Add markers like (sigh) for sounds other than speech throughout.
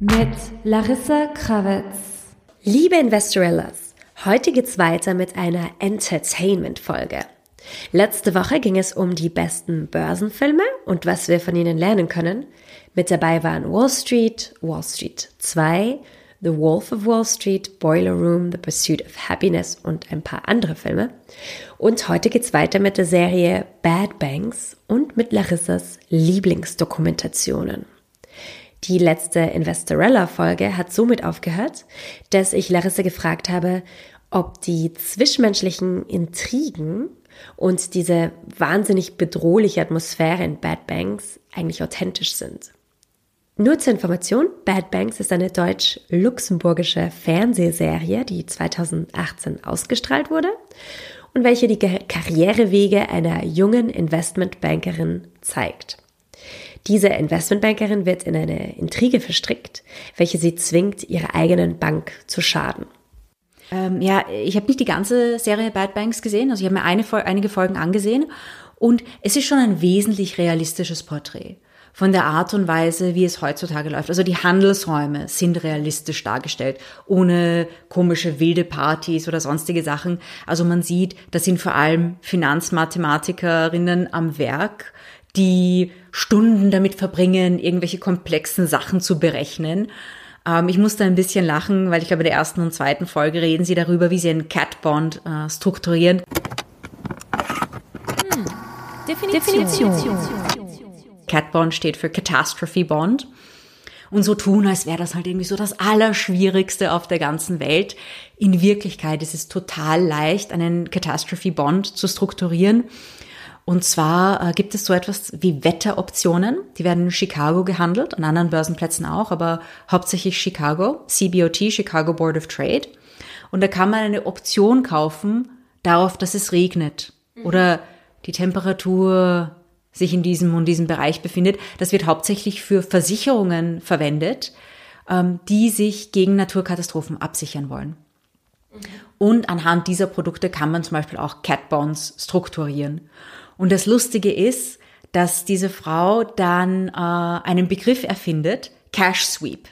Mit Larissa Krawitz. Liebe Investorellas, heute geht's weiter mit einer Entertainment-Folge. Letzte Woche ging es um die besten Börsenfilme und was wir von ihnen lernen können. Mit dabei waren Wall Street, Wall Street 2, The Wolf of Wall Street, Boiler Room, The Pursuit of Happiness und ein paar andere Filme. Und heute geht's weiter mit der Serie Bad Banks und mit Larissas Lieblingsdokumentationen. Die letzte Investorella-Folge hat somit aufgehört, dass ich Larissa gefragt habe, ob die zwischenmenschlichen Intrigen und diese wahnsinnig bedrohliche Atmosphäre in Bad Banks eigentlich authentisch sind. Nur zur Information, Bad Banks ist eine deutsch-luxemburgische Fernsehserie, die 2018 ausgestrahlt wurde und welche die Karrierewege einer jungen Investmentbankerin zeigt. Diese Investmentbankerin wird in eine Intrige verstrickt, welche sie zwingt, ihrer eigenen Bank zu schaden. Ähm, ja, ich habe nicht die ganze Serie Bad Banks gesehen, also ich habe mir eine, einige Folgen angesehen und es ist schon ein wesentlich realistisches Porträt von der Art und Weise, wie es heutzutage läuft. Also die Handelsräume sind realistisch dargestellt, ohne komische wilde Partys oder sonstige Sachen. Also man sieht, das sind vor allem Finanzmathematikerinnen am Werk, die Stunden damit verbringen, irgendwelche komplexen Sachen zu berechnen. Ähm, ich musste ein bisschen lachen, weil ich glaube, in der ersten und zweiten Folge reden sie darüber, wie sie einen Cat-Bond äh, strukturieren. Hm. Definition. Definition. Cat Bond steht für Catastrophe Bond. Und so tun, als wäre das halt irgendwie so das Allerschwierigste auf der ganzen Welt. In Wirklichkeit ist es total leicht, einen Catastrophe Bond zu strukturieren. Und zwar äh, gibt es so etwas wie Wetteroptionen. Die werden in Chicago gehandelt, an anderen Börsenplätzen auch, aber hauptsächlich Chicago, CBOT, Chicago Board of Trade. Und da kann man eine Option kaufen darauf, dass es regnet mhm. oder die Temperatur sich in diesem und diesem Bereich befindet. Das wird hauptsächlich für Versicherungen verwendet, ähm, die sich gegen Naturkatastrophen absichern wollen. Mhm. Und anhand dieser Produkte kann man zum Beispiel auch Cat Bonds strukturieren. Und das Lustige ist, dass diese Frau dann äh, einen Begriff erfindet, Cash Sweep.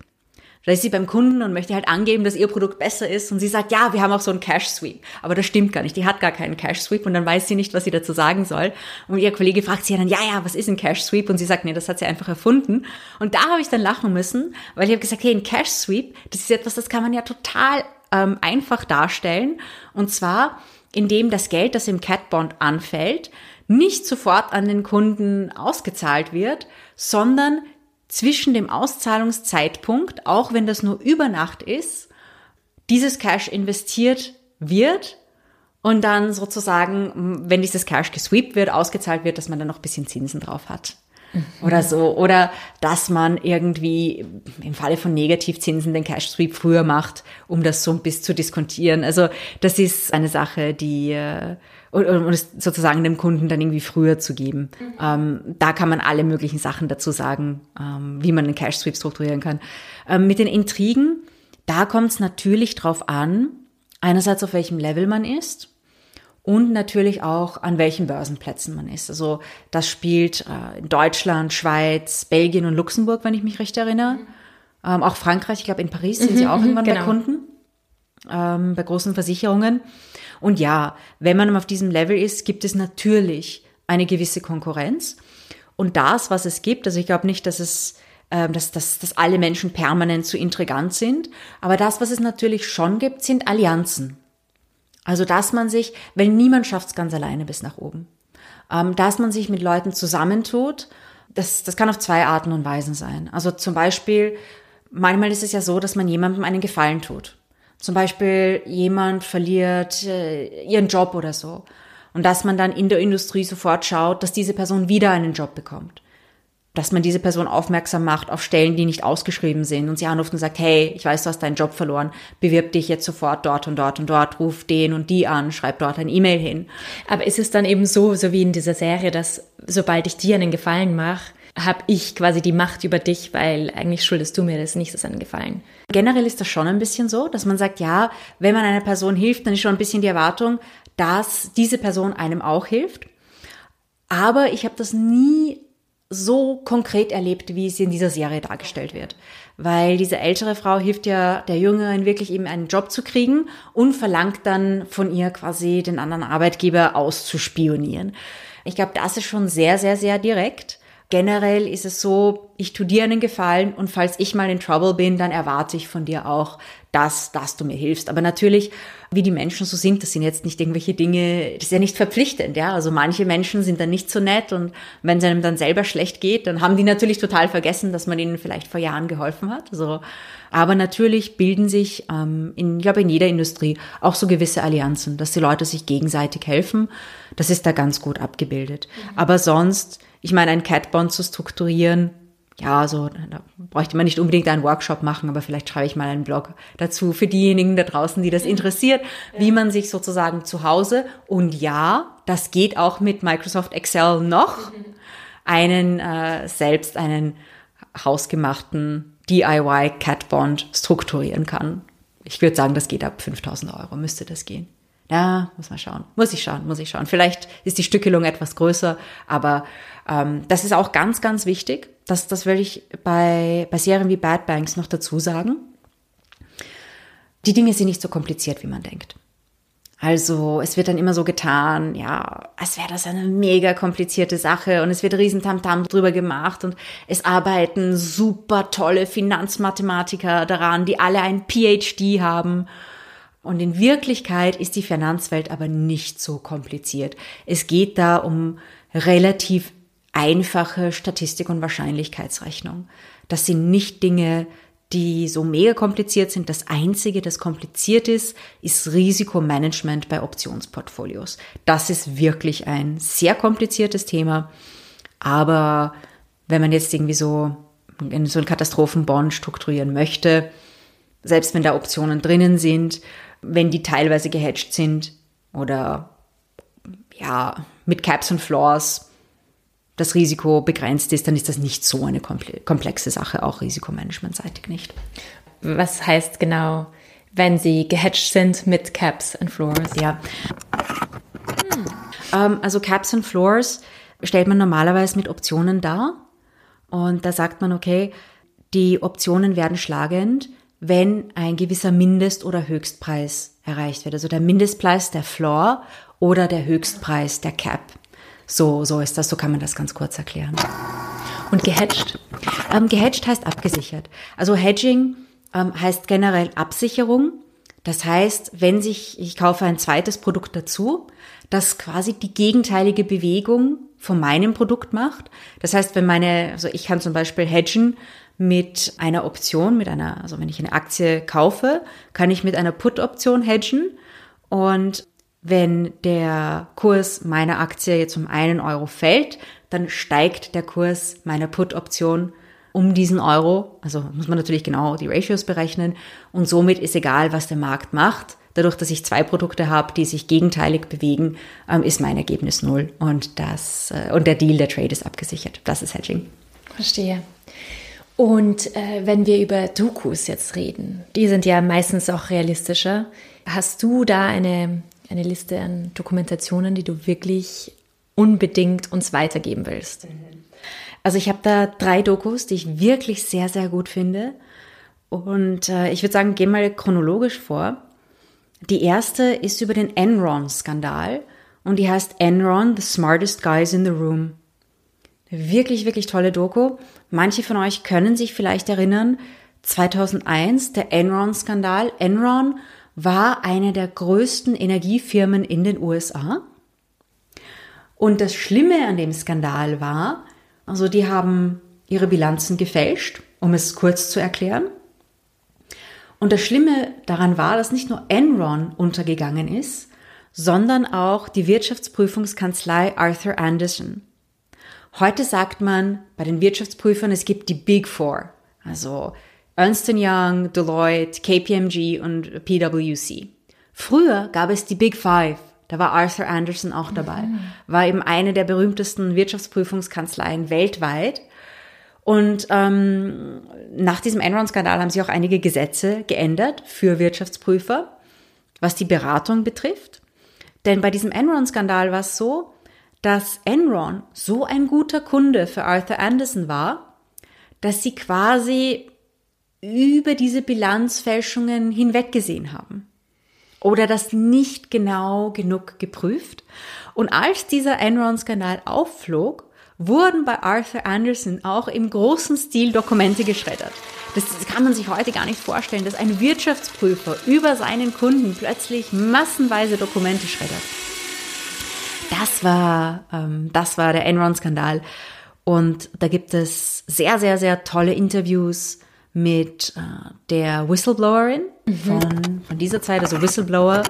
Da ist sie beim Kunden und möchte halt angeben, dass ihr Produkt besser ist. Und sie sagt, ja, wir haben auch so einen Cash Sweep. Aber das stimmt gar nicht. Die hat gar keinen Cash Sweep und dann weiß sie nicht, was sie dazu sagen soll. Und ihr Kollege fragt sie dann, ja, ja, was ist ein Cash Sweep? Und sie sagt, nee, das hat sie einfach erfunden. Und da habe ich dann lachen müssen, weil ich habe gesagt, hey, ein Cash Sweep, das ist etwas, das kann man ja total ähm, einfach darstellen. Und zwar, indem das Geld, das im Cat Bond anfällt, nicht sofort an den Kunden ausgezahlt wird, sondern zwischen dem Auszahlungszeitpunkt, auch wenn das nur über Nacht ist, dieses Cash investiert wird und dann sozusagen, wenn dieses Cash gesweept wird, ausgezahlt wird, dass man dann noch ein bisschen Zinsen drauf hat. Mhm. Oder so. Oder dass man irgendwie im Falle von Negativzinsen den Cash Sweep früher macht, um das so bis zu diskontieren. Also das ist eine Sache, die äh, und, und es sozusagen dem Kunden dann irgendwie früher zu geben. Mhm. Ähm, da kann man alle möglichen Sachen dazu sagen, ähm, wie man einen Cash Sweep strukturieren kann. Ähm, mit den Intrigen, da kommt es natürlich drauf an, einerseits auf welchem Level man ist und natürlich auch an welchen Börsenplätzen man ist. Also das spielt äh, in Deutschland, Schweiz, Belgien und Luxemburg, wenn ich mich recht erinnere. Mhm. Ähm, auch Frankreich, ich glaube in Paris sind mhm, sie auch irgendwann genau. bei Kunden, ähm, bei großen Versicherungen. Und ja, wenn man auf diesem Level ist, gibt es natürlich eine gewisse Konkurrenz. Und das, was es gibt, also ich glaube nicht, dass es ähm, dass, dass, dass alle Menschen permanent zu intrigant sind. Aber das, was es natürlich schon gibt, sind Allianzen. Also, dass man sich, weil niemand schafft es ganz alleine bis nach oben, ähm, dass man sich mit Leuten zusammentut, das, das kann auf zwei Arten und Weisen sein. Also zum Beispiel, manchmal ist es ja so, dass man jemandem einen Gefallen tut. Zum Beispiel jemand verliert äh, ihren Job oder so. Und dass man dann in der Industrie sofort schaut, dass diese Person wieder einen Job bekommt. Dass man diese Person aufmerksam macht auf Stellen, die nicht ausgeschrieben sind und sie anruft und sagt, hey, ich weiß, du hast deinen Job verloren, bewirb dich jetzt sofort dort und dort und dort, ruf den und die an, schreib dort ein E-Mail hin. Aber ist es dann eben so, so wie in dieser Serie, dass sobald ich dir einen Gefallen mache, habe ich quasi die Macht über dich, weil eigentlich schuldest du mir das nicht, das einen Gefallen. Generell ist das schon ein bisschen so, dass man sagt, ja, wenn man einer Person hilft, dann ist schon ein bisschen die Erwartung, dass diese Person einem auch hilft. Aber ich habe das nie so konkret erlebt, wie es in dieser Serie dargestellt wird. Weil diese ältere Frau hilft ja der Jüngeren wirklich eben einen Job zu kriegen und verlangt dann von ihr quasi den anderen Arbeitgeber auszuspionieren. Ich glaube, das ist schon sehr, sehr, sehr direkt. Generell ist es so, ich tu dir einen Gefallen und falls ich mal in Trouble bin, dann erwarte ich von dir auch, dass, dass du mir hilfst. Aber natürlich, wie die Menschen so sind, das sind jetzt nicht irgendwelche Dinge, das ist ja nicht verpflichtend, ja. Also manche Menschen sind dann nicht so nett und wenn es einem dann selber schlecht geht, dann haben die natürlich total vergessen, dass man ihnen vielleicht vor Jahren geholfen hat. Also, aber natürlich bilden sich, ähm, in, ich glaube, in jeder Industrie auch so gewisse Allianzen, dass die Leute sich gegenseitig helfen. Das ist da ganz gut abgebildet. Mhm. Aber sonst, ich meine, ein Catbond zu strukturieren, ja, so, da bräuchte man nicht unbedingt einen Workshop machen, aber vielleicht schreibe ich mal einen Blog dazu für diejenigen da draußen, die das interessiert, ja. wie man sich sozusagen zu Hause und ja, das geht auch mit Microsoft Excel noch, (laughs) einen äh, selbst einen hausgemachten DIY Catbond strukturieren kann. Ich würde sagen, das geht ab 5000 Euro, müsste das gehen. Ja, muss man schauen. Muss ich schauen, muss ich schauen. Vielleicht ist die Stückelung etwas größer, aber ähm, das ist auch ganz, ganz wichtig. Das, das will ich bei, bei Serien wie Bad Banks noch dazu sagen. Die Dinge sind nicht so kompliziert, wie man denkt. Also es wird dann immer so getan, ja, als wäre das eine mega komplizierte Sache und es wird riesen Tamtam drüber gemacht und es arbeiten super tolle Finanzmathematiker daran, die alle ein PhD haben und in Wirklichkeit ist die Finanzwelt aber nicht so kompliziert. Es geht da um relativ einfache Statistik- und Wahrscheinlichkeitsrechnung. Das sind nicht Dinge, die so mega kompliziert sind. Das Einzige, das kompliziert ist, ist Risikomanagement bei Optionsportfolios. Das ist wirklich ein sehr kompliziertes Thema. Aber wenn man jetzt irgendwie so in so einen Katastrophenbond strukturieren möchte, selbst wenn da Optionen drinnen sind, wenn die teilweise gehatcht sind oder ja, mit Caps und Floors das Risiko begrenzt ist, dann ist das nicht so eine komplexe Sache, auch risikomanagementseitig nicht. Was heißt genau, wenn sie gehatcht sind mit Caps und Floors? Ja. Hm. Also Caps und Floors stellt man normalerweise mit Optionen dar. Und da sagt man, okay, die Optionen werden schlagend, wenn ein gewisser Mindest- oder Höchstpreis erreicht wird. Also der Mindestpreis der Floor oder der Höchstpreis der Cap. So, so ist das, so kann man das ganz kurz erklären. Und gehatcht? Ähm, gehatcht heißt abgesichert. Also Hedging ähm, heißt generell Absicherung. Das heißt, wenn sich, ich kaufe ein zweites Produkt dazu, das quasi die gegenteilige Bewegung von meinem Produkt macht. Das heißt, wenn meine, also ich kann zum Beispiel hedgen mit einer Option, mit einer, also wenn ich eine Aktie kaufe, kann ich mit einer Put-Option hedgen und wenn der Kurs meiner Aktie jetzt um einen Euro fällt, dann steigt der Kurs meiner Put-Option um diesen Euro. Also muss man natürlich genau die Ratios berechnen. Und somit ist egal, was der Markt macht. Dadurch, dass ich zwei Produkte habe, die sich gegenteilig bewegen, ähm, ist mein Ergebnis null. Und das, äh, und der Deal, der Trade ist abgesichert. Das ist Hedging. Verstehe. Und äh, wenn wir über Dokus jetzt reden, die sind ja meistens auch realistischer. Hast du da eine, eine Liste an Dokumentationen, die du wirklich unbedingt uns weitergeben willst? Also ich habe da drei Dokus, die ich wirklich sehr, sehr gut finde. Und äh, ich würde sagen, gehen mal chronologisch vor. Die erste ist über den Enron-Skandal und die heißt Enron, the smartest guys in the room. Wirklich, wirklich tolle Doku. Manche von euch können sich vielleicht erinnern, 2001, der Enron-Skandal. Enron war eine der größten Energiefirmen in den USA. Und das Schlimme an dem Skandal war, also die haben ihre Bilanzen gefälscht, um es kurz zu erklären. Und das Schlimme daran war, dass nicht nur Enron untergegangen ist, sondern auch die Wirtschaftsprüfungskanzlei Arthur Anderson. Heute sagt man bei den Wirtschaftsprüfern, es gibt die Big Four, also Ernst Young, Deloitte, KPMG und PwC. Früher gab es die Big Five. Da war Arthur Anderson auch dabei. Mhm. War eben eine der berühmtesten Wirtschaftsprüfungskanzleien weltweit. Und ähm, nach diesem Enron-Skandal haben sich auch einige Gesetze geändert für Wirtschaftsprüfer, was die Beratung betrifft. Denn bei diesem Enron-Skandal war es so, dass Enron so ein guter Kunde für Arthur Anderson war, dass sie quasi über diese Bilanzfälschungen hinweggesehen haben oder das nicht genau genug geprüft. Und als dieser Enron-Skandal aufflog, wurden bei Arthur Anderson auch im großen Stil Dokumente geschreddert. Das kann man sich heute gar nicht vorstellen, dass ein Wirtschaftsprüfer über seinen Kunden plötzlich massenweise Dokumente schreddert. Das war, ähm, das war der Enron-Skandal. Und da gibt es sehr, sehr, sehr tolle Interviews mit äh, der Whistleblowerin mhm. von, von dieser Zeit. Also Whistleblower,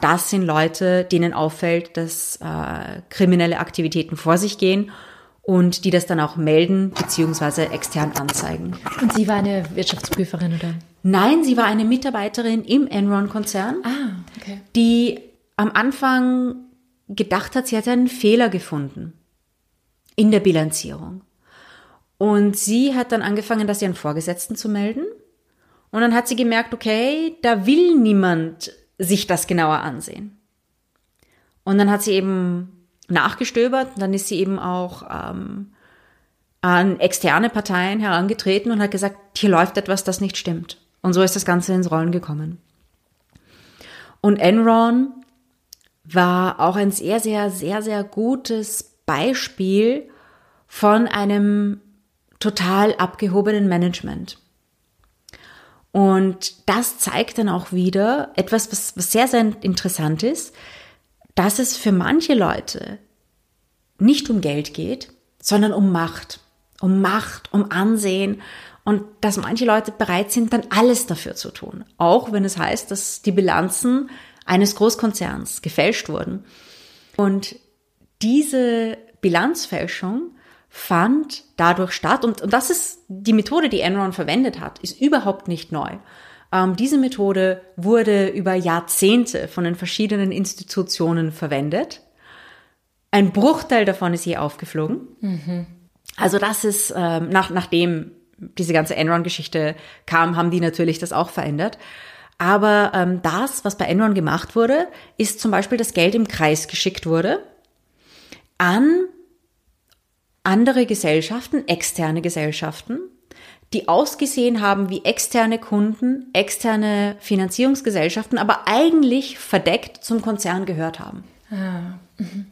das sind Leute, denen auffällt, dass äh, kriminelle Aktivitäten vor sich gehen und die das dann auch melden beziehungsweise extern anzeigen. Und sie war eine Wirtschaftsprüferin, oder? Nein, sie war eine Mitarbeiterin im Enron-Konzern, ah, okay. die am Anfang gedacht hat, sie hätte einen Fehler gefunden in der Bilanzierung. Und sie hat dann angefangen, das ihren Vorgesetzten zu melden. Und dann hat sie gemerkt, okay, da will niemand sich das genauer ansehen. Und dann hat sie eben nachgestöbert, dann ist sie eben auch ähm, an externe Parteien herangetreten und hat gesagt, hier läuft etwas, das nicht stimmt. Und so ist das Ganze ins Rollen gekommen. Und Enron war auch ein sehr, sehr, sehr, sehr gutes Beispiel von einem total abgehobenen Management. Und das zeigt dann auch wieder etwas, was, was sehr, sehr interessant ist, dass es für manche Leute nicht um Geld geht, sondern um Macht. Um Macht, um Ansehen und dass manche Leute bereit sind, dann alles dafür zu tun. Auch wenn es heißt, dass die Bilanzen eines Großkonzerns gefälscht wurden. Und diese Bilanzfälschung fand dadurch statt. Und, und das ist die Methode, die Enron verwendet hat, ist überhaupt nicht neu. Ähm, diese Methode wurde über Jahrzehnte von den verschiedenen Institutionen verwendet. Ein Bruchteil davon ist je aufgeflogen. Mhm. Also das ist, ähm, nach, nachdem diese ganze Enron-Geschichte kam, haben die natürlich das auch verändert. Aber ähm, das, was bei Enron gemacht wurde, ist zum Beispiel, dass Geld im Kreis geschickt wurde an andere Gesellschaften, externe Gesellschaften, die ausgesehen haben wie externe Kunden, externe Finanzierungsgesellschaften, aber eigentlich verdeckt zum Konzern gehört haben. Ah, mhm.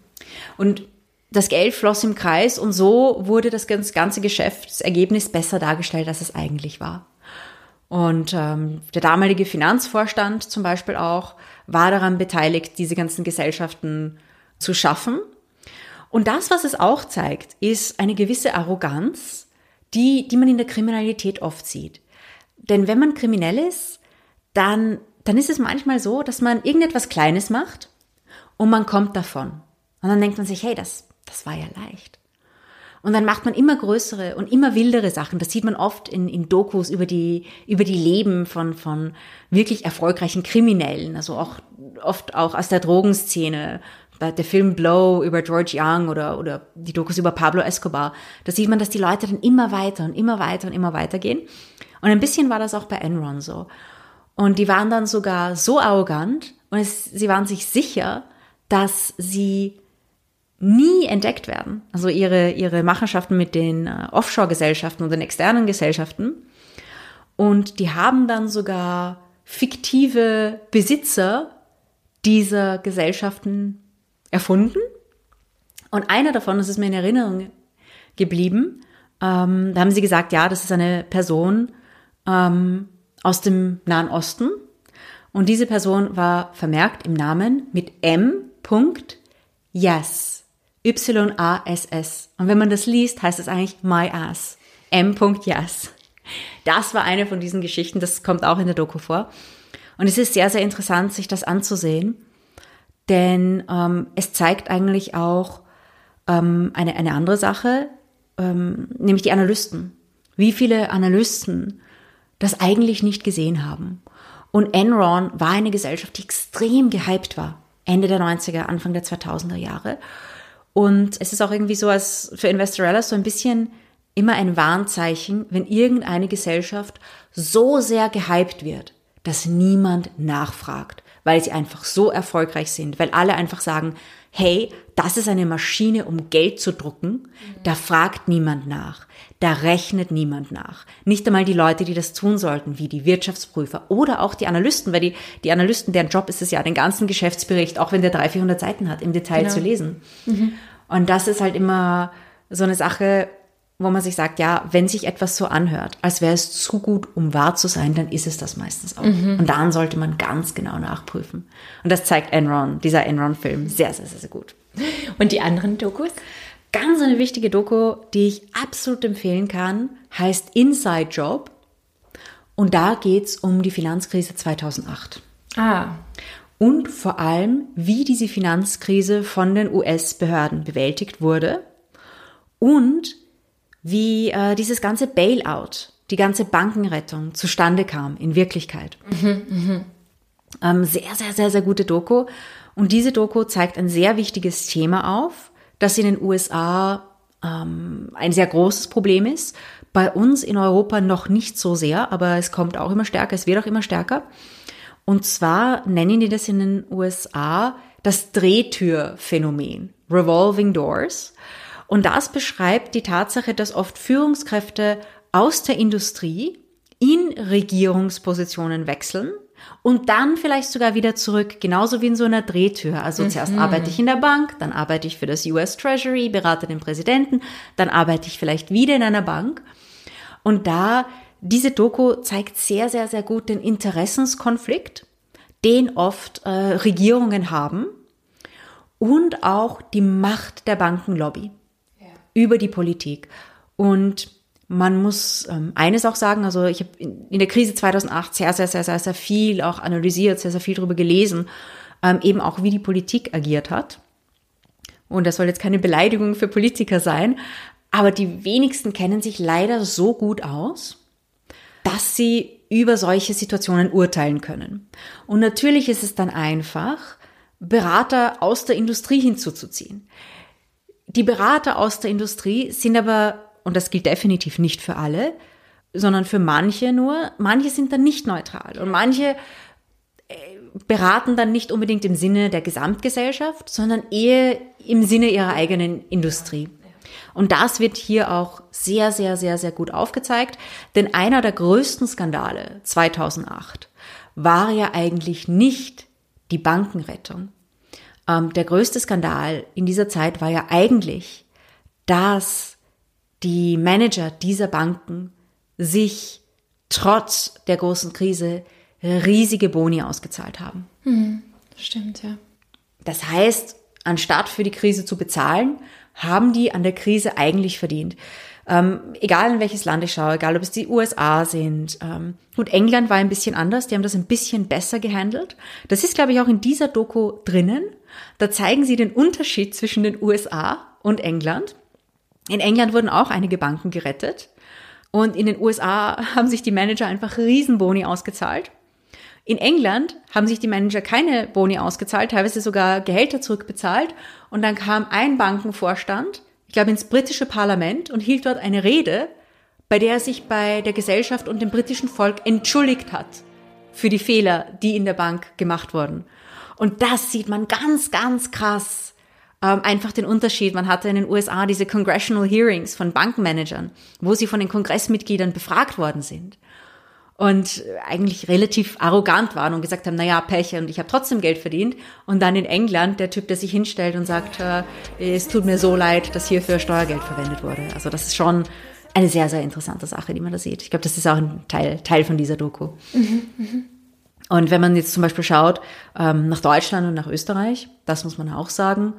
Und das Geld floss im Kreis und so wurde das ganze Geschäftsergebnis besser dargestellt, als es eigentlich war. Und ähm, der damalige Finanzvorstand zum Beispiel auch war daran beteiligt, diese ganzen Gesellschaften zu schaffen. Und das, was es auch zeigt, ist eine gewisse Arroganz, die, die man in der Kriminalität oft sieht. Denn wenn man kriminell ist, dann, dann ist es manchmal so, dass man irgendetwas Kleines macht und man kommt davon. Und dann denkt man sich, hey, das, das war ja leicht. Und dann macht man immer größere und immer wildere Sachen. Das sieht man oft in, in Dokus über die, über die Leben von, von wirklich erfolgreichen Kriminellen. Also auch, oft auch aus der Drogenszene der Film Blow über George Young oder, oder die Dokus über Pablo Escobar, da sieht man, dass die Leute dann immer weiter und immer weiter und immer weiter gehen. Und ein bisschen war das auch bei Enron so. Und die waren dann sogar so arrogant und es, sie waren sich sicher, dass sie nie entdeckt werden. Also ihre, ihre Machenschaften mit den äh, Offshore-Gesellschaften und den externen Gesellschaften. Und die haben dann sogar fiktive Besitzer dieser Gesellschaften erfunden. Und einer davon, das ist mir in Erinnerung geblieben, ähm, da haben sie gesagt, ja, das ist eine Person ähm, aus dem Nahen Osten. Und diese Person war vermerkt im Namen mit M. Yes. Y-A-S-S. Und wenn man das liest, heißt es eigentlich My Ass. M. Yes. Das war eine von diesen Geschichten, das kommt auch in der Doku vor. Und es ist sehr, sehr interessant, sich das anzusehen denn ähm, es zeigt eigentlich auch ähm, eine, eine andere Sache, ähm, nämlich die Analysten. Wie viele Analysten das eigentlich nicht gesehen haben. Und Enron war eine Gesellschaft, die extrem gehypt war. Ende der 90er, Anfang der 2000er Jahre. Und es ist auch irgendwie so, als für Investorella so ein bisschen immer ein Warnzeichen, wenn irgendeine Gesellschaft so sehr gehypt wird, dass niemand nachfragt, weil sie einfach so erfolgreich sind, weil alle einfach sagen, hey, das ist eine Maschine, um Geld zu drucken, da fragt niemand nach, da rechnet niemand nach. Nicht einmal die Leute, die das tun sollten, wie die Wirtschaftsprüfer oder auch die Analysten, weil die, die Analysten, deren Job ist es ja, den ganzen Geschäftsbericht, auch wenn der 300, 400 Seiten hat, im Detail genau. zu lesen. Mhm. Und das ist halt immer so eine Sache, wo man sich sagt, ja, wenn sich etwas so anhört, als wäre es zu gut, um wahr zu sein, dann ist es das meistens auch. Mhm. Und dann sollte man ganz genau nachprüfen. Und das zeigt Enron, dieser Enron-Film, sehr, sehr, sehr, sehr gut. Und die anderen Dokus? Ganz eine wichtige Doku, die ich absolut empfehlen kann, heißt Inside Job. Und da geht's um die Finanzkrise 2008. Ah. Und vor allem, wie diese Finanzkrise von den US-Behörden bewältigt wurde und wie äh, dieses ganze Bailout, die ganze Bankenrettung zustande kam in Wirklichkeit. Mhm, mh. ähm, sehr, sehr, sehr, sehr gute Doku. Und diese Doku zeigt ein sehr wichtiges Thema auf, das in den USA ähm, ein sehr großes Problem ist. Bei uns in Europa noch nicht so sehr, aber es kommt auch immer stärker, es wird auch immer stärker. Und zwar nennen die das in den USA das Drehtürphänomen, Revolving Doors. Und das beschreibt die Tatsache, dass oft Führungskräfte aus der Industrie in Regierungspositionen wechseln und dann vielleicht sogar wieder zurück, genauso wie in so einer Drehtür. Also mhm. zuerst arbeite ich in der Bank, dann arbeite ich für das US Treasury, berate den Präsidenten, dann arbeite ich vielleicht wieder in einer Bank. Und da, diese Doku zeigt sehr, sehr, sehr gut den Interessenskonflikt, den oft äh, Regierungen haben und auch die Macht der Bankenlobby über die Politik. Und man muss ähm, eines auch sagen, also ich habe in, in, der Krise 2008 sehr, sehr, sehr, sehr, sehr viel auch analysiert, sehr, sehr viel darüber gelesen, ähm, eben auch wie die Politik agiert hat. Und das soll jetzt keine Beleidigung für Politiker sein, aber die wenigsten kennen sich leider so gut aus, dass sie über solche Situationen urteilen können. Und natürlich ist es dann einfach, Berater aus der Industrie hinzuzuziehen. Die Berater aus der Industrie sind aber, und das gilt definitiv nicht für alle, sondern für manche nur, manche sind dann nicht neutral und manche äh, beraten dann nicht unbedingt im Sinne der Gesamtgesellschaft, sondern eher im Sinne ihrer eigenen Industrie. Und das wird hier auch sehr, sehr, sehr, sehr gut aufgezeigt, denn einer der größten Skandale 2008 war ja eigentlich nicht die Bankenrettung, ähm, der größte Skandal in dieser Zeit war ja eigentlich, dass die Manager dieser Banken sich trotz der großen Krise riesige Boni ausgezahlt haben. Hm, stimmt, ja. Das heißt, anstatt für die Krise zu bezahlen, haben die an der Krise eigentlich verdient. Ähm, egal in welches Land ich schaue, egal ob es die USA sind. Ähm, gut, England war ein bisschen anders, die haben das ein bisschen besser gehandelt. Das ist, glaube ich, auch in dieser Doku drinnen. Da zeigen sie den Unterschied zwischen den USA und England. In England wurden auch einige Banken gerettet. Und in den USA (laughs) haben sich die Manager einfach Riesenboni ausgezahlt. In England haben sich die Manager keine Boni ausgezahlt, teilweise sogar Gehälter zurückbezahlt. Und dann kam ein Bankenvorstand, ich glaube, ins britische Parlament und hielt dort eine Rede, bei der er sich bei der Gesellschaft und dem britischen Volk entschuldigt hat für die Fehler, die in der Bank gemacht wurden. Und das sieht man ganz, ganz krass. Ähm, einfach den Unterschied. Man hatte in den USA diese Congressional Hearings von Bankmanagern, wo sie von den Kongressmitgliedern befragt worden sind und eigentlich relativ arrogant waren und gesagt haben, naja, Pech und ich habe trotzdem Geld verdient. Und dann in England der Typ, der sich hinstellt und sagt, äh, es tut mir so leid, dass hierfür Steuergeld verwendet wurde. Also das ist schon eine sehr, sehr interessante Sache, die man da sieht. Ich glaube, das ist auch ein Teil, Teil von dieser Doku. Mhm, mh. Und wenn man jetzt zum Beispiel schaut ähm, nach Deutschland und nach Österreich, das muss man auch sagen,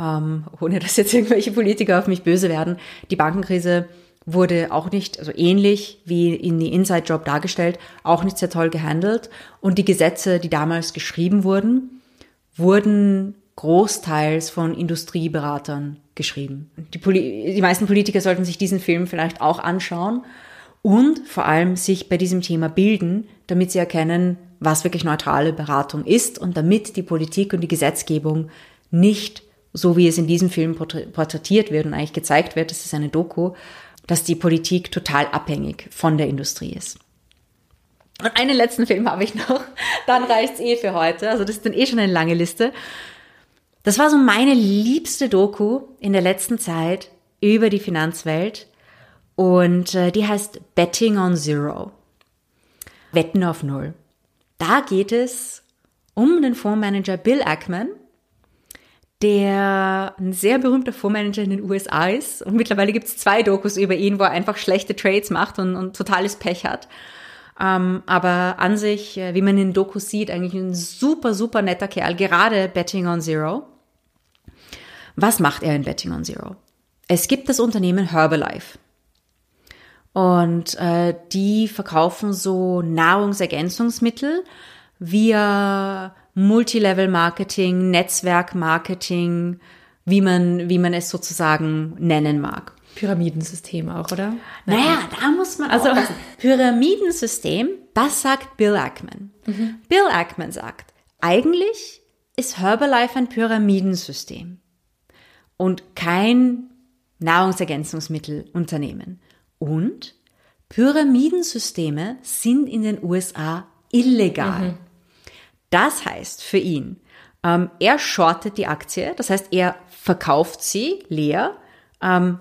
ähm, ohne dass jetzt irgendwelche Politiker auf mich böse werden, die Bankenkrise wurde auch nicht, also ähnlich wie in die Inside Job dargestellt, auch nicht sehr toll gehandelt. Und die Gesetze, die damals geschrieben wurden, wurden großteils von Industrieberatern geschrieben. Die, Poli die meisten Politiker sollten sich diesen Film vielleicht auch anschauen und vor allem sich bei diesem Thema bilden, damit sie erkennen, was wirklich neutrale Beratung ist und damit die Politik und die Gesetzgebung nicht so wie es in diesem Film porträtiert wird und eigentlich gezeigt wird, das ist eine Doku, dass die Politik total abhängig von der Industrie ist. Und einen letzten Film habe ich noch, (laughs) dann reicht's eh für heute. Also das ist dann eh schon eine lange Liste. Das war so meine liebste Doku in der letzten Zeit über die Finanzwelt und äh, die heißt Betting on Zero. Wetten auf Null. Da geht es um den Fondsmanager Bill Ackman, der ein sehr berühmter Fondsmanager in den USA ist. Und mittlerweile gibt es zwei Dokus über ihn, wo er einfach schlechte Trades macht und, und totales Pech hat. Ähm, aber an sich, äh, wie man in den Dokus sieht, eigentlich ein super, super netter Kerl, gerade Betting on Zero. Was macht er in Betting on Zero? Es gibt das Unternehmen Herbalife. Und äh, die verkaufen so Nahrungsergänzungsmittel via Multilevel-Marketing, Netzwerk-Marketing, wie man, wie man es sozusagen nennen mag. Pyramidensystem auch, oder? Naja, da muss man also Pyramidensystem, was sagt Bill Ackman? Mhm. Bill Ackman sagt, eigentlich ist Herbalife ein Pyramidensystem und kein Nahrungsergänzungsmittelunternehmen. Und Pyramidensysteme sind in den USA illegal. Mhm. Das heißt für ihn, ähm, er shortet die Aktie, das heißt, er verkauft sie leer. Ähm,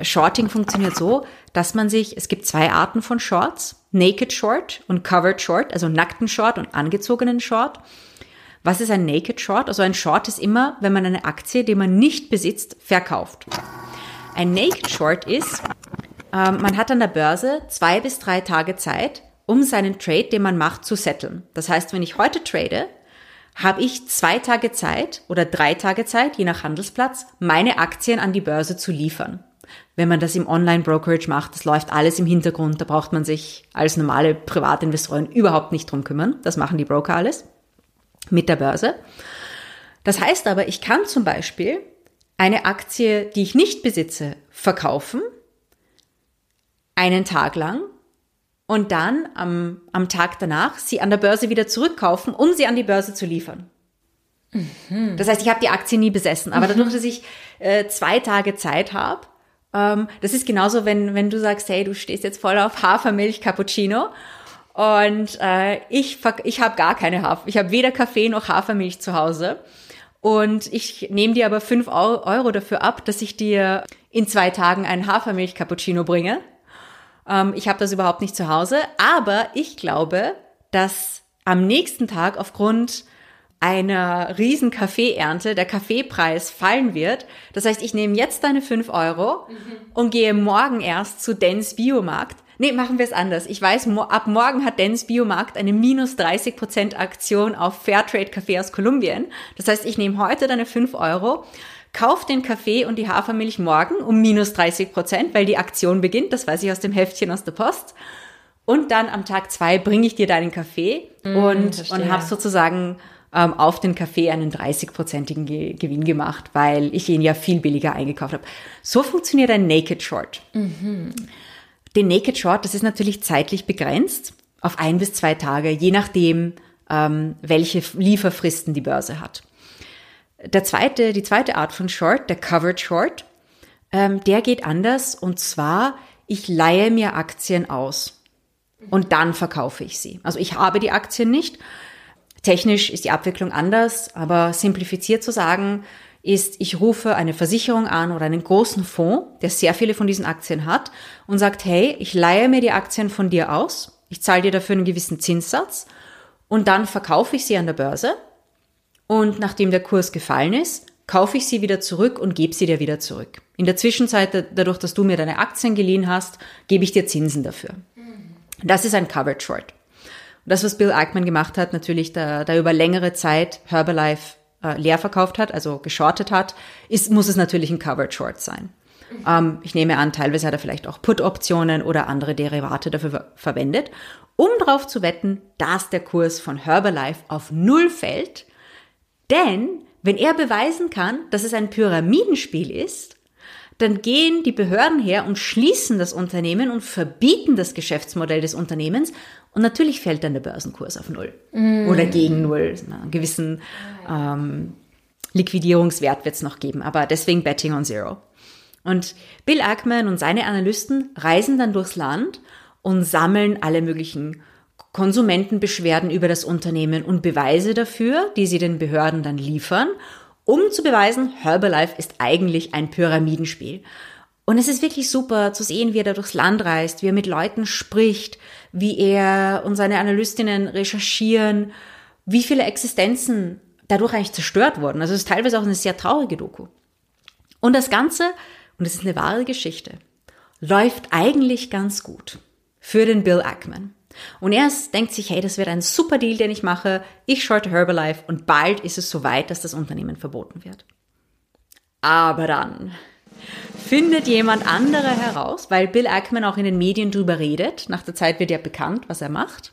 Shorting funktioniert so, dass man sich, es gibt zwei Arten von Shorts, Naked Short und Covered Short, also nackten Short und angezogenen Short. Was ist ein Naked Short? Also ein Short ist immer, wenn man eine Aktie, die man nicht besitzt, verkauft. Ein Naked Short ist, ähm, man hat an der Börse zwei bis drei Tage Zeit, um seinen Trade, den man macht, zu setteln. Das heißt, wenn ich heute trade, habe ich zwei Tage Zeit oder drei Tage Zeit, je nach Handelsplatz, meine Aktien an die Börse zu liefern. Wenn man das im Online-Brokerage macht, das läuft alles im Hintergrund, da braucht man sich als normale Privatinvestorin überhaupt nicht drum kümmern. Das machen die Broker alles mit der Börse. Das heißt aber, ich kann zum Beispiel eine Aktie, die ich nicht besitze, verkaufen, einen Tag lang und dann am, am Tag danach sie an der Börse wieder zurückkaufen, um sie an die Börse zu liefern. Mhm. Das heißt, ich habe die Aktie nie besessen, aber dadurch, dass ich äh, zwei Tage Zeit habe, ähm, das ist genauso, wenn, wenn du sagst, hey, du stehst jetzt voll auf Hafermilch Cappuccino und äh, ich, ich habe gar keine Hafer, ich habe weder Kaffee noch Hafermilch zu Hause und ich nehme dir aber fünf Euro dafür ab, dass ich dir in zwei Tagen einen Hafermilch Cappuccino bringe ähm, ich habe das überhaupt nicht zu Hause, aber ich glaube, dass am nächsten Tag aufgrund einer riesen Kaffeeernte der Kaffeepreis fallen wird. Das heißt, ich nehme jetzt deine fünf Euro mhm. und gehe morgen erst zu Dens Biomarkt. Nee, machen wir es anders. Ich weiß, ab morgen hat Dens Biomarkt eine minus 30% Aktion auf Fairtrade Kaffee aus Kolumbien. Das heißt, ich nehme heute deine fünf Euro Kauf den Kaffee und die Hafermilch morgen um minus 30 Prozent, weil die Aktion beginnt. Das weiß ich aus dem Heftchen aus der Post. Und dann am Tag zwei bringe ich dir deinen Kaffee mm, und, und habe sozusagen ähm, auf den Kaffee einen 30-prozentigen Ge Gewinn gemacht, weil ich ihn ja viel billiger eingekauft habe. So funktioniert ein Naked Short. Mhm. Den Naked Short, das ist natürlich zeitlich begrenzt auf ein bis zwei Tage, je nachdem, ähm, welche Lieferfristen die Börse hat. Der zweite, die zweite Art von Short, der Covered Short, ähm, der geht anders. Und zwar, ich leihe mir Aktien aus. Und dann verkaufe ich sie. Also ich habe die Aktien nicht. Technisch ist die Abwicklung anders, aber simplifiziert zu sagen, ist, ich rufe eine Versicherung an oder einen großen Fonds, der sehr viele von diesen Aktien hat und sagt, hey, ich leihe mir die Aktien von dir aus, ich zahle dir dafür einen gewissen Zinssatz. Und dann verkaufe ich sie an der Börse und nachdem der Kurs gefallen ist, kaufe ich sie wieder zurück und gebe sie dir wieder zurück. In der Zwischenzeit, dadurch, dass du mir deine Aktien geliehen hast, gebe ich dir Zinsen dafür. Das ist ein Covered Short. Und das, was Bill Ackman gemacht hat, natürlich, da, da über längere Zeit Herbalife äh, leer verkauft hat, also geschortet hat, ist, muss es natürlich ein Covered Short sein. Ähm, ich nehme an, teilweise hat er vielleicht auch Put-Optionen oder andere Derivate dafür ver verwendet, um darauf zu wetten, dass der Kurs von Herbalife auf Null fällt denn wenn er beweisen kann, dass es ein Pyramidenspiel ist, dann gehen die Behörden her und schließen das Unternehmen und verbieten das Geschäftsmodell des Unternehmens. Und natürlich fällt dann der Börsenkurs auf Null mm. oder gegen Null. Einen gewissen ähm, Liquidierungswert wird es noch geben, aber deswegen Betting on Zero. Und Bill Ackman und seine Analysten reisen dann durchs Land und sammeln alle möglichen Konsumentenbeschwerden über das Unternehmen und Beweise dafür, die sie den Behörden dann liefern, um zu beweisen, Herbalife ist eigentlich ein Pyramidenspiel. Und es ist wirklich super zu sehen, wie er da durchs Land reist, wie er mit Leuten spricht, wie er und seine Analystinnen recherchieren, wie viele Existenzen dadurch eigentlich zerstört wurden. Also es ist teilweise auch eine sehr traurige Doku. Und das Ganze, und es ist eine wahre Geschichte, läuft eigentlich ganz gut für den Bill Ackman. Und er denkt sich, hey, das wird ein super Deal, den ich mache. Ich shorte Herbalife und bald ist es soweit, dass das Unternehmen verboten wird. Aber dann findet jemand andere heraus, weil Bill Ackman auch in den Medien drüber redet. Nach der Zeit wird ja bekannt, was er macht.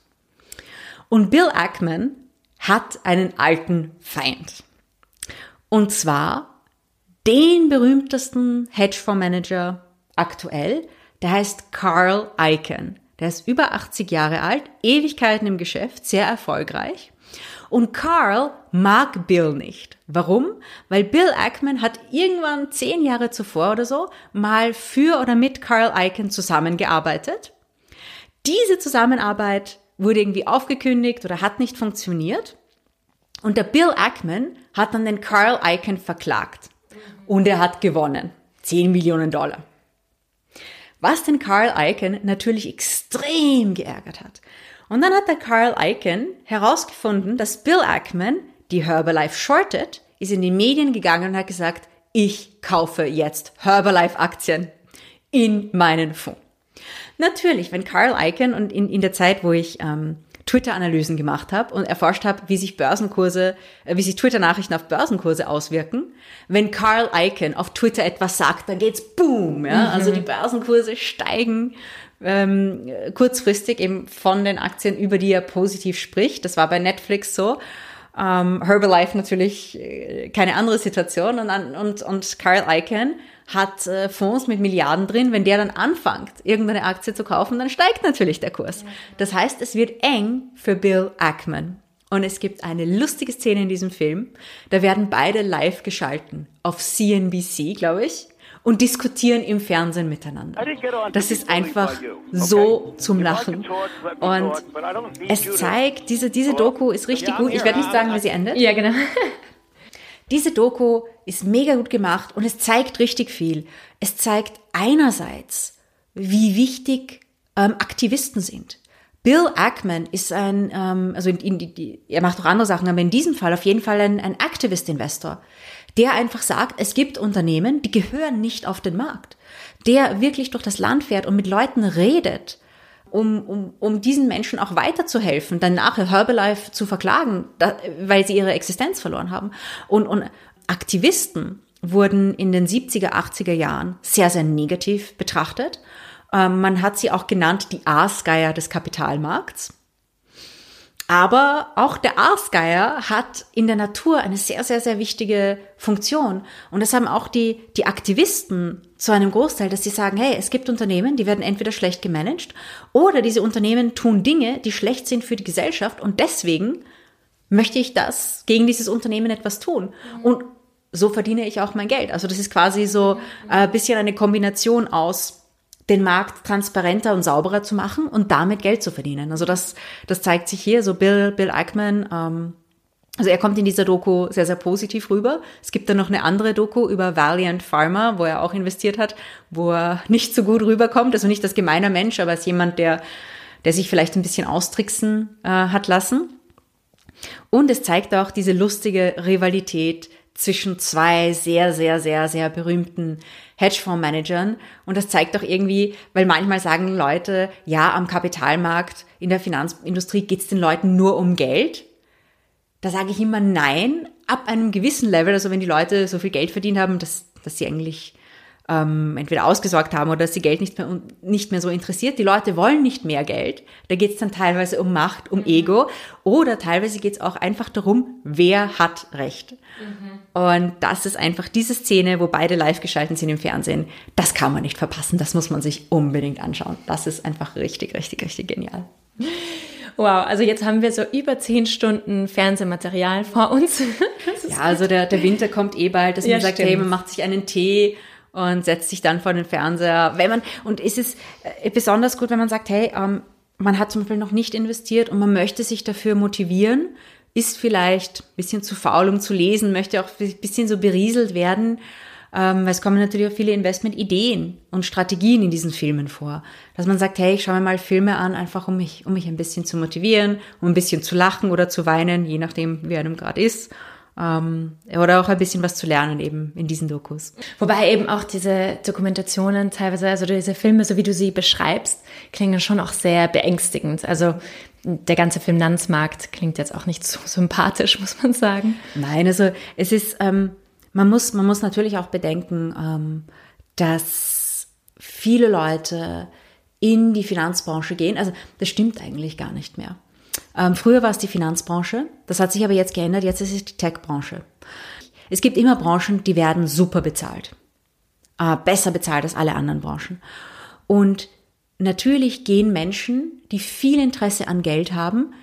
Und Bill Ackman hat einen alten Feind. Und zwar den berühmtesten Hedgefondsmanager aktuell, der heißt Carl Icahn. Der ist über 80 Jahre alt, Ewigkeiten im Geschäft, sehr erfolgreich. Und Carl mag Bill nicht. Warum? Weil Bill Ackman hat irgendwann zehn Jahre zuvor oder so mal für oder mit Carl Icahn zusammengearbeitet. Diese Zusammenarbeit wurde irgendwie aufgekündigt oder hat nicht funktioniert. Und der Bill Ackman hat dann den Carl Icahn verklagt. Und er hat gewonnen. 10 Millionen Dollar. Was den Carl Icahn natürlich extrem geärgert hat. Und dann hat der Carl Icahn herausgefunden, dass Bill Ackman die Herbalife shortet, ist in die Medien gegangen und hat gesagt, ich kaufe jetzt Herbalife-Aktien in meinen Fonds. Natürlich, wenn Carl Icahn und in, in der Zeit, wo ich ähm, Twitter-Analysen gemacht habe und erforscht habe, wie sich Börsenkurse, äh, wie sich Twitter-Nachrichten auf Börsenkurse auswirken. Wenn Carl Icahn auf Twitter etwas sagt, dann geht's boom, ja. Mhm. Also die Börsenkurse steigen ähm, kurzfristig eben von den Aktien, über die er positiv spricht. Das war bei Netflix so. Ähm, Herbalife natürlich äh, keine andere Situation und, und, und Carl Icahn hat äh, Fonds mit Milliarden drin. Wenn der dann anfängt, irgendeine Aktie zu kaufen, dann steigt natürlich der Kurs. Das heißt, es wird eng für Bill Ackman. Und es gibt eine lustige Szene in diesem Film. Da werden beide live geschalten auf CNBC, glaube ich und diskutieren im Fernsehen miteinander. Das ist einfach so zum Lachen. Und es zeigt, diese, diese Doku ist richtig gut. Ich werde nicht sagen, wie sie endet. Ja, genau. (laughs) Diese Doku ist mega gut gemacht und es zeigt richtig viel. Es zeigt einerseits, wie wichtig ähm, Aktivisten sind. Bill Ackman ist ein, ähm, also in, in, in, er macht auch andere Sachen, aber in diesem Fall auf jeden Fall ein, ein Activist-Investor der einfach sagt, es gibt Unternehmen, die gehören nicht auf den Markt, der wirklich durch das Land fährt und mit Leuten redet, um, um, um diesen Menschen auch weiterzuhelfen, dann nachher Herbalife zu verklagen, da, weil sie ihre Existenz verloren haben. Und, und Aktivisten wurden in den 70er, 80er Jahren sehr, sehr negativ betrachtet. Ähm, man hat sie auch genannt die Aasgeier des Kapitalmarkts. Aber auch der Aasgeier hat in der Natur eine sehr, sehr, sehr wichtige Funktion. Und das haben auch die, die Aktivisten zu einem Großteil, dass sie sagen, hey, es gibt Unternehmen, die werden entweder schlecht gemanagt oder diese Unternehmen tun Dinge, die schlecht sind für die Gesellschaft und deswegen möchte ich das gegen dieses Unternehmen etwas tun. Und so verdiene ich auch mein Geld. Also das ist quasi so ein bisschen eine Kombination aus den Markt transparenter und sauberer zu machen und damit Geld zu verdienen. Also das, das zeigt sich hier. So Bill, Bill Ackman, ähm, also er kommt in dieser Doku sehr, sehr positiv rüber. Es gibt dann noch eine andere Doku über Valiant Pharma, wo er auch investiert hat, wo er nicht so gut rüberkommt. Also nicht als gemeiner Mensch, aber als jemand, der, der sich vielleicht ein bisschen austricksen äh, hat lassen. Und es zeigt auch diese lustige Rivalität zwischen zwei sehr, sehr, sehr, sehr berühmten Hedgefondsmanagern. Und das zeigt doch irgendwie, weil manchmal sagen Leute, ja, am Kapitalmarkt, in der Finanzindustrie geht es den Leuten nur um Geld. Da sage ich immer nein, ab einem gewissen Level, also wenn die Leute so viel Geld verdient haben, dass, dass sie eigentlich ähm, entweder ausgesorgt haben oder dass sie Geld nicht mehr, nicht mehr so interessiert. Die Leute wollen nicht mehr Geld. Da geht es dann teilweise um Macht, um mhm. Ego oder teilweise geht es auch einfach darum, wer hat Recht. Mhm. Und das ist einfach diese Szene, wo beide live geschalten sind im Fernsehen. Das kann man nicht verpassen. Das muss man sich unbedingt anschauen. Das ist einfach richtig, richtig, richtig genial. Wow, also jetzt haben wir so über zehn Stunden Fernsehmaterial vor uns. (laughs) ja, also der, der Winter kommt eh bald, dass ja, man sagt, stimmt. hey, man macht sich einen Tee und setzt sich dann vor den Fernseher. Wenn man, und ist es äh, besonders gut, wenn man sagt, hey, ähm, man hat zum Beispiel noch nicht investiert und man möchte sich dafür motivieren, ist vielleicht ein bisschen zu faul, um zu lesen, möchte auch ein bisschen so berieselt werden, ähm, weil es kommen natürlich auch viele Investmentideen und Strategien in diesen Filmen vor. Dass man sagt, hey, ich schaue mir mal Filme an, einfach um mich, um mich ein bisschen zu motivieren, um ein bisschen zu lachen oder zu weinen, je nachdem, wie einem gerade ist. Ähm, oder auch ein bisschen was zu lernen eben in diesen Dokus. Wobei eben auch diese Dokumentationen teilweise, also diese Filme, so wie du sie beschreibst, klingen schon auch sehr beängstigend. Also der ganze Finanzmarkt klingt jetzt auch nicht so (laughs) sympathisch, muss man sagen. Nein, also es ist, ähm, man muss, man muss natürlich auch bedenken, ähm, dass viele Leute in die Finanzbranche gehen. Also das stimmt eigentlich gar nicht mehr. Ähm, früher war es die Finanzbranche, das hat sich aber jetzt geändert, jetzt ist es die Tech-Branche. Es gibt immer Branchen, die werden super bezahlt. Äh, besser bezahlt als alle anderen Branchen. Und natürlich gehen Menschen, die viel Interesse an Geld haben,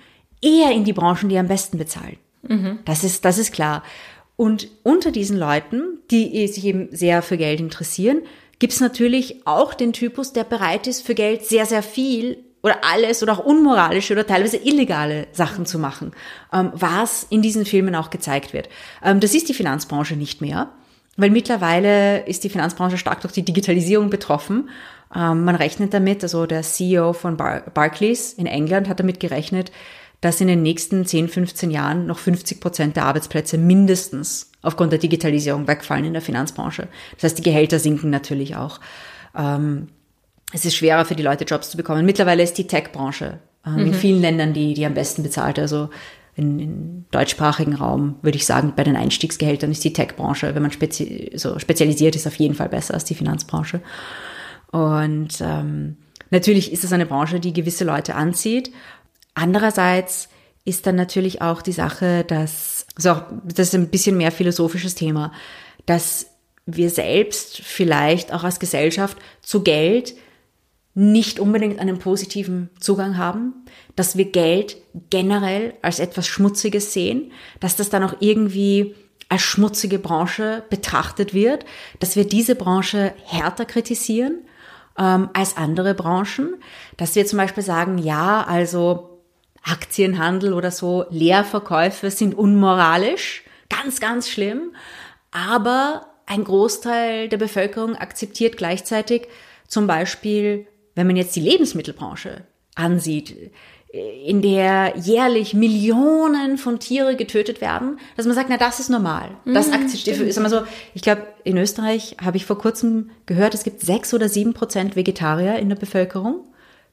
eher in die Branchen, die am besten bezahlen. Mhm. Das ist, das ist klar. Und unter diesen Leuten, die sich eben sehr für Geld interessieren, gibt es natürlich auch den Typus, der bereit ist, für Geld sehr, sehr viel oder alles oder auch unmoralische oder teilweise illegale Sachen zu machen, ähm, was in diesen Filmen auch gezeigt wird. Ähm, das ist die Finanzbranche nicht mehr, weil mittlerweile ist die Finanzbranche stark durch die Digitalisierung betroffen. Ähm, man rechnet damit, also der CEO von Bar Barclays in England hat damit gerechnet, dass in den nächsten 10, 15 Jahren noch 50 Prozent der Arbeitsplätze mindestens aufgrund der Digitalisierung wegfallen in der Finanzbranche. Das heißt, die Gehälter sinken natürlich auch. Ähm, es ist schwerer für die Leute, Jobs zu bekommen. Mittlerweile ist die Tech-Branche ähm, mhm. in vielen Ländern die, die am besten bezahlt. Also in, in deutschsprachigen Raum würde ich sagen, bei den Einstiegsgehältern ist die Tech-Branche, wenn man spezi so spezialisiert ist, auf jeden Fall besser als die Finanzbranche. Und ähm, natürlich ist es eine Branche, die gewisse Leute anzieht. Andererseits ist dann natürlich auch die Sache, dass, also das ist ein bisschen mehr philosophisches Thema, dass wir selbst vielleicht auch als Gesellschaft zu Geld nicht unbedingt einen positiven Zugang haben, dass wir Geld generell als etwas Schmutziges sehen, dass das dann auch irgendwie als schmutzige Branche betrachtet wird, dass wir diese Branche härter kritisieren ähm, als andere Branchen, dass wir zum Beispiel sagen, ja, also Aktienhandel oder so, Leerverkäufe sind unmoralisch, ganz, ganz schlimm, aber ein Großteil der Bevölkerung akzeptiert gleichzeitig zum Beispiel wenn man jetzt die Lebensmittelbranche ansieht, in der jährlich Millionen von Tiere getötet werden, dass man sagt, na das ist normal. Das mhm, akzeptiert. Ist immer so. Ich glaube, in Österreich habe ich vor kurzem gehört, es gibt sechs oder sieben Prozent Vegetarier in der Bevölkerung.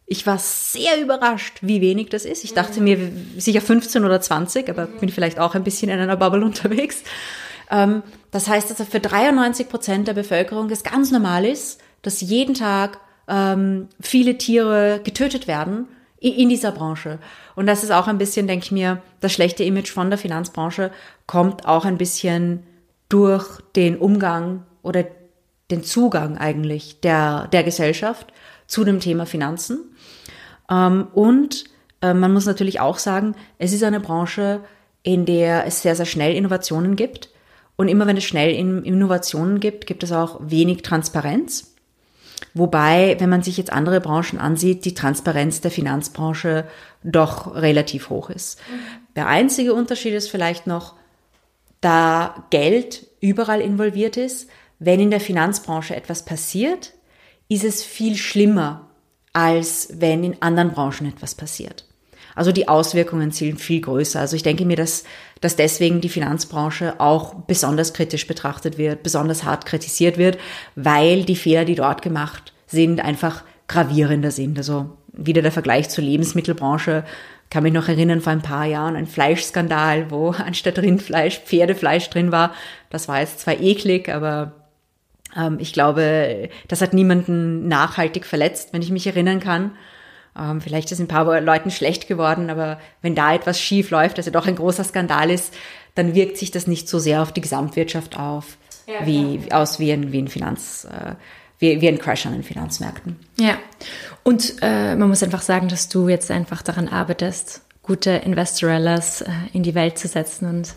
Ich war sehr überrascht, wie wenig das ist. Ich dachte mir sicher 15 oder 20, aber bin vielleicht auch ein bisschen in einer Bubble unterwegs. Ähm, das heißt, dass für 93 Prozent der Bevölkerung es ganz normal ist, dass jeden Tag ähm, viele Tiere getötet werden in dieser Branche. Und das ist auch ein bisschen, denke ich mir, das schlechte Image von der Finanzbranche kommt auch ein bisschen durch den Umgang oder den Zugang eigentlich der, der Gesellschaft zu dem Thema Finanzen. Ähm, und äh, man muss natürlich auch sagen, es ist eine Branche, in der es sehr, sehr schnell Innovationen gibt. Und immer wenn es schnell Innovationen gibt, gibt es auch wenig Transparenz. Wobei, wenn man sich jetzt andere Branchen ansieht, die Transparenz der Finanzbranche doch relativ hoch ist. Der einzige Unterschied ist vielleicht noch, da Geld überall involviert ist, wenn in der Finanzbranche etwas passiert, ist es viel schlimmer, als wenn in anderen Branchen etwas passiert. Also die Auswirkungen sind viel größer. Also ich denke mir, dass, dass deswegen die Finanzbranche auch besonders kritisch betrachtet wird, besonders hart kritisiert wird, weil die Fehler, die dort gemacht sind, einfach gravierender sind. Also wieder der Vergleich zur Lebensmittelbranche. Kann mich noch erinnern, vor ein paar Jahren ein Fleischskandal, wo (laughs) anstatt Rindfleisch Pferdefleisch drin war. Das war jetzt zwar eklig, aber ähm, ich glaube, das hat niemanden nachhaltig verletzt, wenn ich mich erinnern kann. Ähm, vielleicht ist ein paar Leuten schlecht geworden, aber wenn da etwas schief läuft, also doch ein großer Skandal ist, dann wirkt sich das nicht so sehr auf die Gesamtwirtschaft auf, ja, wie, ja. aus wie ein, wie ein Finanz, äh, wie, wie ein Crash an den Finanzmärkten. Ja, und äh, man muss einfach sagen, dass du jetzt einfach daran arbeitest, gute Investorellas äh, in die Welt zu setzen und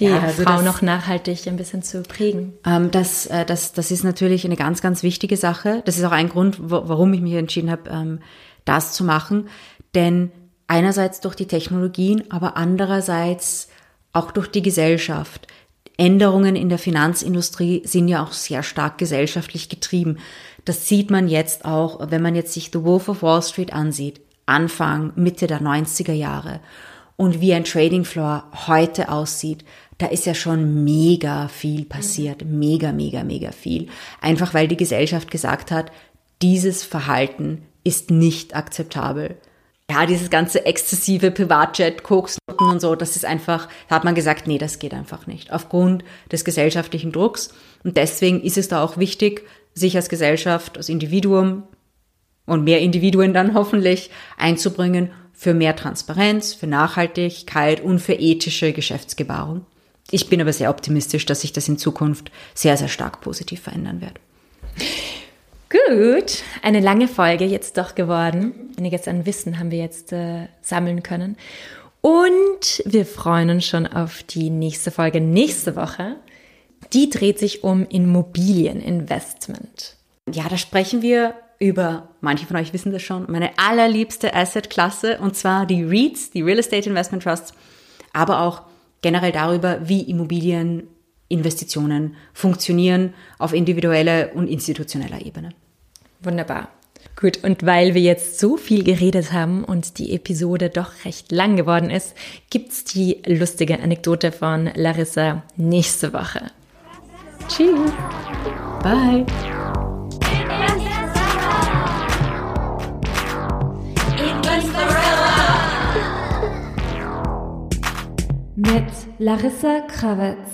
die ja, also Frau das, noch nachhaltig ein bisschen zu prägen. Ähm, das, äh, das, das ist natürlich eine ganz, ganz wichtige Sache. Das ist auch ein Grund, warum ich mich entschieden habe, ähm, das zu machen. Denn einerseits durch die Technologien, aber andererseits auch durch die Gesellschaft. Änderungen in der Finanzindustrie sind ja auch sehr stark gesellschaftlich getrieben. Das sieht man jetzt auch, wenn man jetzt sich The Wolf of Wall Street ansieht. Anfang, Mitte der 90er Jahre und wie ein Trading Floor heute aussieht, da ist ja schon mega viel passiert. Mega, mega, mega viel. Einfach weil die Gesellschaft gesagt hat, dieses Verhalten ist nicht akzeptabel. Ja, dieses ganze exzessive Privatjet, Koksnoten und so, das ist einfach, da hat man gesagt, nee, das geht einfach nicht. Aufgrund des gesellschaftlichen Drucks. Und deswegen ist es da auch wichtig, sich als Gesellschaft, als Individuum und mehr Individuen dann hoffentlich einzubringen für mehr Transparenz, für Nachhaltigkeit und für ethische Geschäftsgebarung. Ich bin aber sehr optimistisch, dass sich das in Zukunft sehr, sehr stark positiv verändern wird. Gut, eine lange Folge jetzt doch geworden. Einiges an Wissen haben wir jetzt äh, sammeln können. Und wir freuen uns schon auf die nächste Folge nächste Woche. Die dreht sich um Immobilieninvestment. Ja, da sprechen wir über, manche von euch wissen das schon, meine allerliebste Asset-Klasse und zwar die REITs, die Real Estate Investment Trusts, aber auch generell darüber, wie Immobilieninvestitionen funktionieren auf individueller und institutioneller Ebene. Wunderbar. Gut, und weil wir jetzt so viel geredet haben und die Episode doch recht lang geworden ist, gibt's die lustige Anekdote von Larissa nächste Woche. Tschüss. Bye. mit Larissa Krawitz.